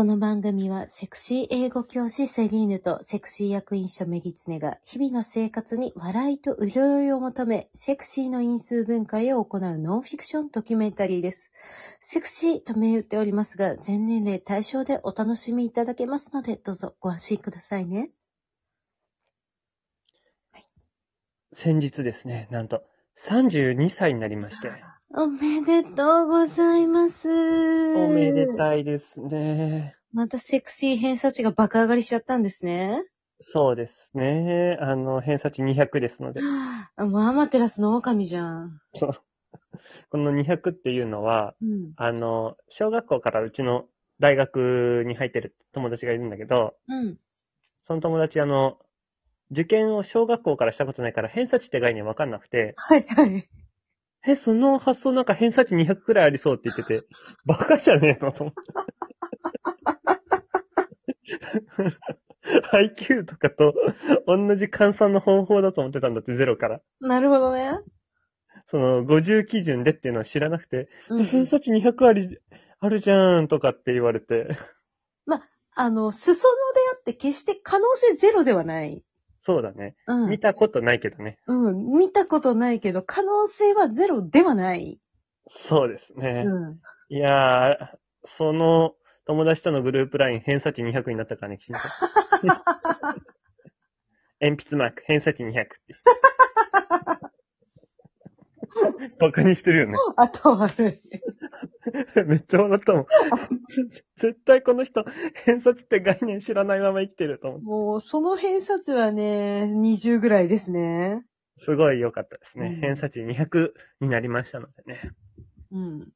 この番組はセクシー英語教師セリーヌとセクシー役員書メギツネが日々の生活に笑いと潤いを求め、セクシーの因数分解を行うノンフィクションドキュメンタリーです。セクシーと銘打っておりますが、全年齢対象でお楽しみいただけますので、どうぞご安心くださいね。先日ですね、なんと、32歳になりまして、おめでとうございます。おめでたいですね。またセクシー偏差値が爆上がりしちゃったんですね。そうですね。あの、偏差値200ですので。あもうアマテラスの狼じゃん。そう。この200っていうのは、うん。あの、小学校からうちの大学に入ってる友達がいるんだけど、うん。その友達あの、受験を小学校からしたことないから偏差値って概念わかんなくて、はいはい。え、その発想なんか偏差値200くらいありそうって言ってて、バカじゃねえのと思って。IQ とかと同じ換算の方法だと思ってたんだって、ゼロから。なるほどね。その、50基準でっていうのは知らなくて、うん偏差値200あり、あるじゃんとかって言われて。あの、裾野であって決して可能性ゼロではない。そうだね。うん。見たことないけどね。うん。見たことないけど、可能性はゼロではない。そうですね。うん。いやー、その友達とのグループライン偏差値200になったからね、きちんと。鉛筆マーク、偏差値200って。バカにしてるよね。あと悪い。めっちゃ笑ったもん。絶対この人、偏差値って概念知らないまま生きてると思って。もう、その偏差値はね、20ぐらいですね。すごい良かったですね。うん偏差値200になりましたのでね。うん。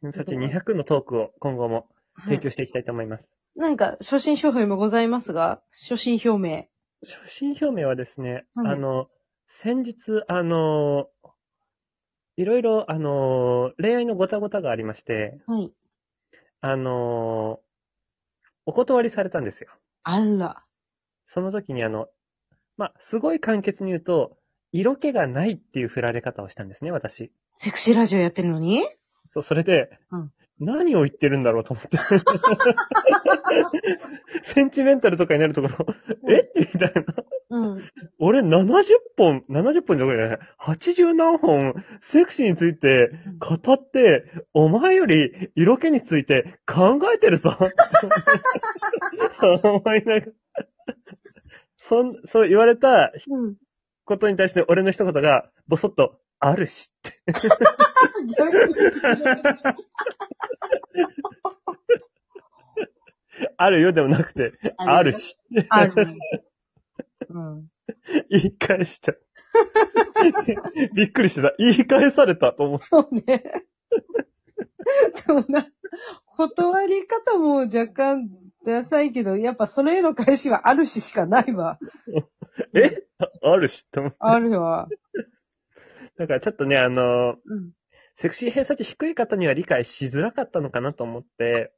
偏差値200のトークを今後もはい提供していきたいと思います。何か、初心表明もございますが、初心表明。初心表明はですね、はいあの、先日、あの、いろいろ、あの、恋愛のごたごたがありまして、はい。あの、お断りされたんですよ。あら。その時にあの、まあ、すごい簡潔に言うと、色気がないっていう振られ方をしたんですね、私。セクシーラジオやってるのに？そう、それで、うん何を言ってるんだろうと思って。センチメンタルとかになるところ、え？みたいな。うん。俺70本、70本じゃない、80何本、セクシーについて語って、お前より色気について考えてるぞ。思いながら。そん、そう言われたうん。ことに対して俺の一言が、ぼそっと、あるしって。あるよでもなくて、あるし。ある。うん。言い返した。びっくりしてた。言い返されたと思って。そうね。でもな、断り方も若干ダサいけど、やっぱそれへの返しはあるししかないわ。え？ああるしと思って。あるわ。だからちょっとね、あの、うん。セクシー偏差値低い方には理解しづらかったのかなと思って、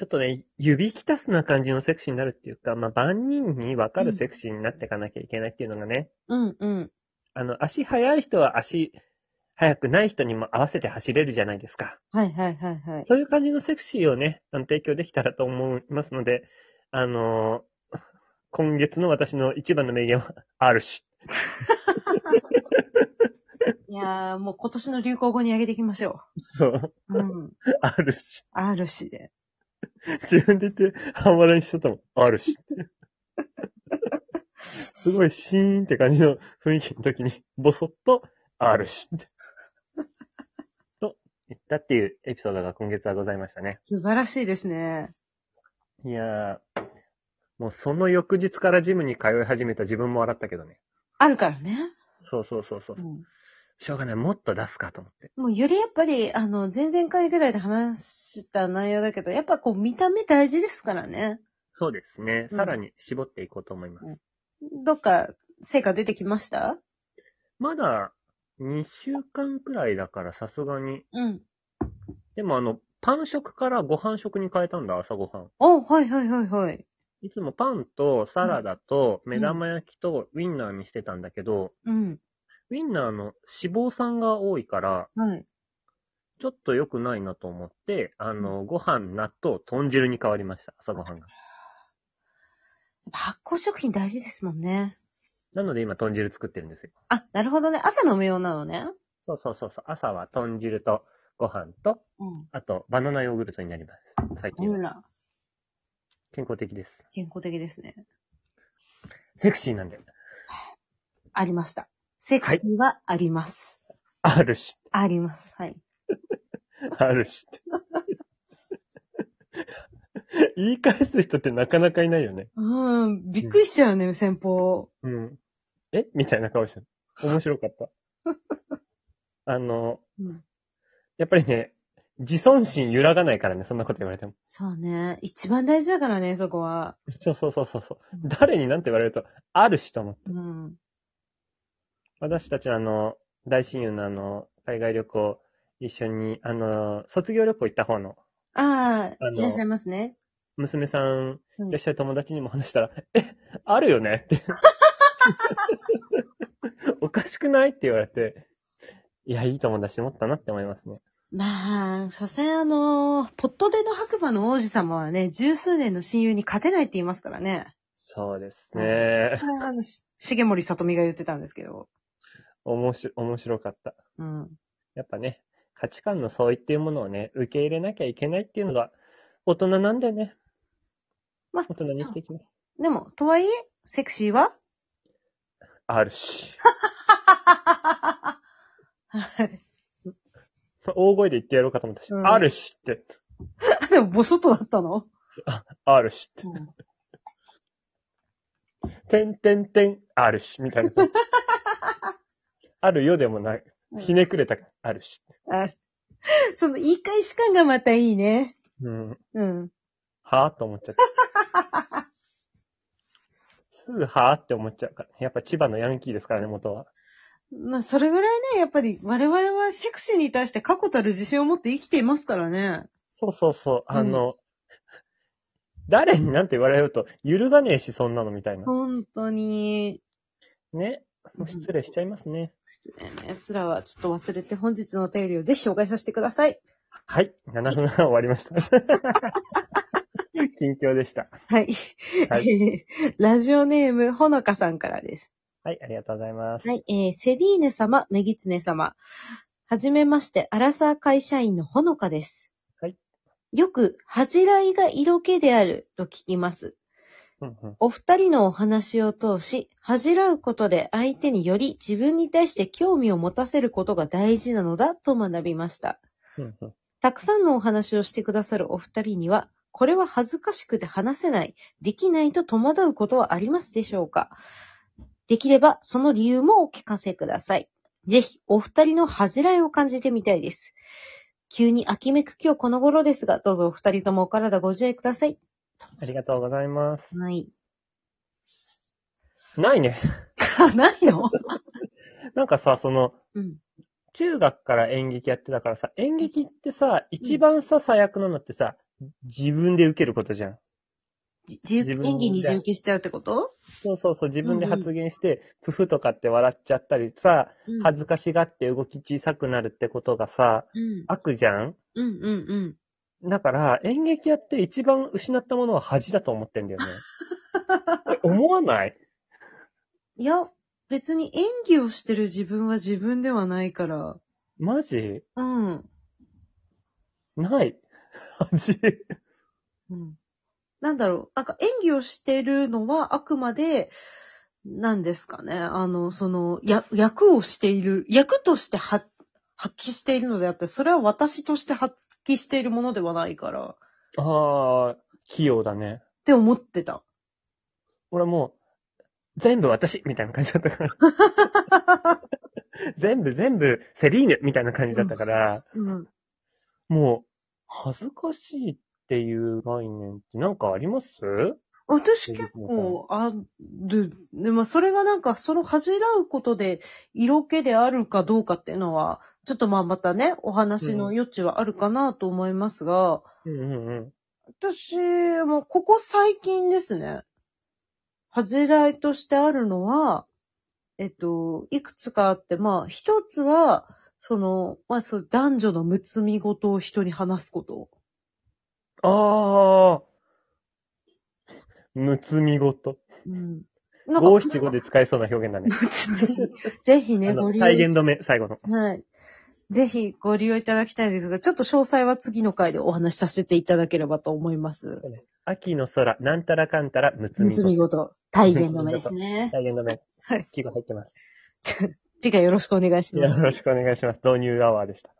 ちょっとね、指きたすな感じのセクシーになるっていうか、まあ、万人にわかるセクシーになっていかなきゃいけないっていうのがね。うんうん。あの、足速い人は足速くない人にも合わせて走れるじゃないですか。はいはいはいはい。そういう感じのセクシーをね、あの提供できたらと思いますので、あのー今月の私の一番の名言は、あるし。いやー、もう今年の流行語に上げていきましょそう、う。うん。あるし。あるしで。自分で言って、半笑いにしちゃったもん。あるし。すごいシーンって感じの雰囲気の時に、ぼそっと、あるし。と言ったっていうエピソードが今月はございましたね。素晴らしいですね。いやー、もうその翌日からジムに通い始めた自分も笑ったけどね。あるからね。そうそうそうそうう。ん。しょうがない。もっと出すかと思って。もうよりやっぱり、あの、前々回ぐらいで話した内容だけど、やっぱこう見た目大事ですからね。そうですね。うんさらに絞っていこうと思います。うんどっか成果出てきました？まだ2週間くらいだからさすがに。うん。でもあの、パン食からご飯食に変えたんだ、朝ごはん。お、はいはいはいはい。いつもパンとサラダと目玉焼きとウィンナーにしてたんだけど、うん。ウィンナーの脂肪酸が多いから、はい。ちょっと良くないなと思って、あの、ご飯、納豆、豚汁に変わりました、朝ごはんが。発酵食品大事ですもんね。なので今、豚汁作ってるんですよ。あ、なるほどね。朝飲むようなのね。そうそうそうそう。朝は豚汁とご飯と、うん。あと、バナナヨーグルトになります。最近は。健康的です。健康的ですね。セクシーなんで。ありました。セクシーはあります。あるし、あります。はい。あるしって。言い返す人ってなかなかいないよね。うん。びっくりしちゃうね、先方。うん。え？みたいな顔してる。面白かった。あの、うん。やっぱりね、自尊心揺らがないからね、そんなこと言われても。そうね。一番大事だからね、そこは。そうそうそうそうそう。誰になんて言われると、あるしと思って。うん。私たちあの、大親友のあの、海外旅行、一緒に、あの、卒業旅行行った方のああ、あのいらっしゃいますね。娘さん、うんいらっしゃる友達にも話したら、え、あるよね？って。おかしくない？って言われて、いや、いい友達持ったなって思いますね。まあ、所詮あの、ポットでの白馬の王子様はね、十数年の親友に勝てないって言いますからね。そうですね。これはあの、し 重森さとみが言ってたんですけど。面白、面白かった。うん。やっぱね、価値観の相違っていうものをね、受け入れなきゃいけないっていうのが、大人なんだよね。まあ大人に生きていきます。でも、とはいえ、セクシーは？あるし。はい。大声で言ってやろうかと思ったし、うんあるしって。でも、ボソッとだったの？あるしって。うんてんてんてん、あるし、みたいな。あるよでもない。ひねくれた、あるし。あその言い返し感がまたいいね。うん。うん。はぁと思っちゃった。すぐはぁって思っちゃうから。やっぱ千葉のヤンキーですからね、元は。まあ、それぐらいね、やっぱり我々はセクシーに対して確固たる自信を持って生きていますからね。そうそうそう。あの、誰になんて言われると、揺るがねえし、そんなのみたいな。本当に。ね。もう失礼しちゃいますね。失礼な奴らはちょっと忘れて本日のお便りをぜひ紹介させてください。はい。7分半終わりました。近況でした。はい。はい ラジオネーム、ほのかさんからです。はい、ありがとうございます。はい。えー、セリーヌ様、メギツネ様。はじめまして、アラサー会社員のほのかです。はい。よく、恥じらいが色気であると聞きます。うんうんお二人のお話を通し、恥じらうことで相手により自分に対して興味を持たせることが大事なのだと学びました。うんうんたくさんのお話をしてくださるお二人には、これは恥ずかしくて話せない、できないと戸惑うことはありますでしょうか？できれば、その理由もお聞かせください。ぜひ、お二人の恥じらいを感じてみたいです。急に秋めく今日この頃ですが、どうぞお二人ともお体ご自愛ください。ありがとうございます。はい。ないね。ないの？なんかさ、その、うん。中学から演劇やってたからさ、演劇ってさ、一番さ、最悪なのってさ、自分で受けることじゃん。じ自自分で演技に自由形しちゃうってこと？そうそうそう、自分で発言して、プフとかって笑っちゃったりさ、うん恥ずかしがって動き小さくなるってことがさ、うん。悪じゃん？うんうんうん。だから、演劇やって一番失ったものは恥だと思ってんだよね。え思わない？いや、別に演技をしてる自分は自分ではないから。マジ？うん。ない。恥。うん。なんだろう。なんか演技をしてるのはあくまで、なんですかね。あの、その、や、役をしている、役としては発揮しているのであって、それは私として発揮しているものではないから、っああ、器用だね。て思ってた。俺もう、全部私みたいな感じだったから。全部全部セリーヌみたいな感じだったから、うん。もう、恥ずかしいっていう概念ってなんかあります？私結構ある。でもそれがなんかその恥じらうことで色気であるかどうかっていうのは、ちょっとまあまたね、お話の余地はあるかなと思いますが、うんうんうん。私もここ最近ですね、恥じらいとしてあるのは、えっと、いくつかあって、まあ一つは、その、まあ、そう、男女のむつみ事を人に話すこと。ああ。むつみごと。うん。五七五で使えそうな表現だね。ぜひ、ぜひね、ご利用。体言止め、最後の。はい。ぜひご利用いただきたいですが、ちょっと詳細は次の回でお話しさせていただければと思います。秋の空、なんたらかんたら、むつむみごと。つみ事、体言止めですね。体言止め。はい。気が入ってます。次回よろしくお願いしますよ。ろしくお願いします。導入アワーでした。